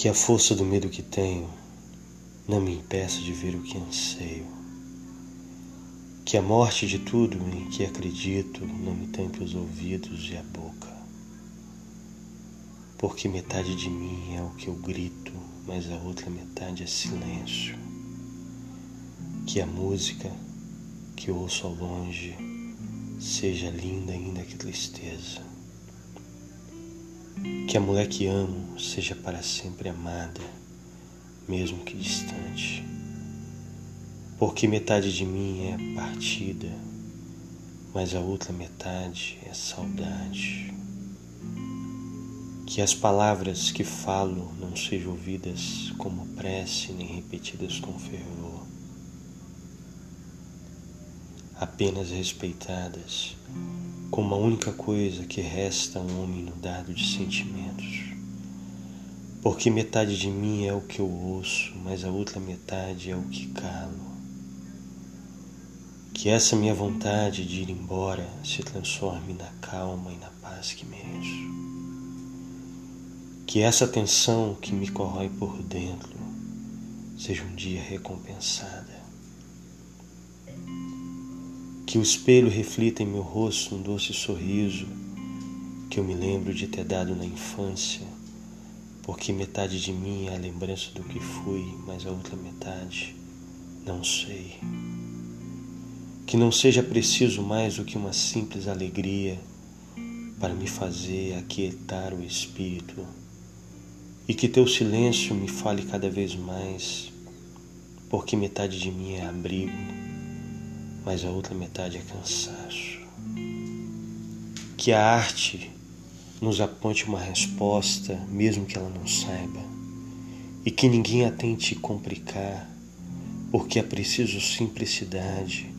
Que a força do medo que tenho não me impeça de ver o que anseio. Que a morte de tudo em que acredito não me tampe os ouvidos e a boca. Porque metade de mim é o que eu grito, mas a outra metade é silêncio. Que a música que ouço ao longe seja linda ainda que tristeza. Que a mulher que amo seja para sempre amada, mesmo que distante. Porque metade de mim é partida, mas a outra metade é saudade. Que as palavras que falo não sejam ouvidas como prece nem repetidas com fervor, apenas respeitadas como a única coisa que resta a um homem inundado de sentimentos. Porque metade de mim é o que eu ouço, mas a outra metade é o que calo. Que essa minha vontade de ir embora se transforme na calma e na paz que mereço. Que essa tensão que me corrói por dentro seja um dia recompensada. Que o espelho reflita em meu rosto um doce sorriso que eu me lembro de ter dado na infância, porque metade de mim é a lembrança do que fui, mas a outra metade não sei. Que não seja preciso mais do que uma simples alegria para me fazer aquietar o espírito e que teu silêncio me fale cada vez mais, porque metade de mim é abrigo mas a outra metade é cansaço. Que a arte nos aponte uma resposta, mesmo que ela não saiba, e que ninguém a tente complicar, porque é preciso simplicidade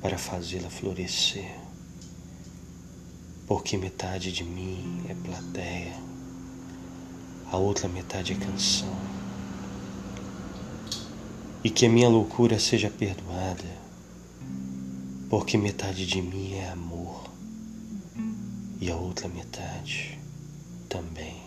para fazê-la florescer. Porque metade de mim é plateia, a outra metade é canção. E que a minha loucura seja perdoada porque metade de mim é amor e a outra metade também.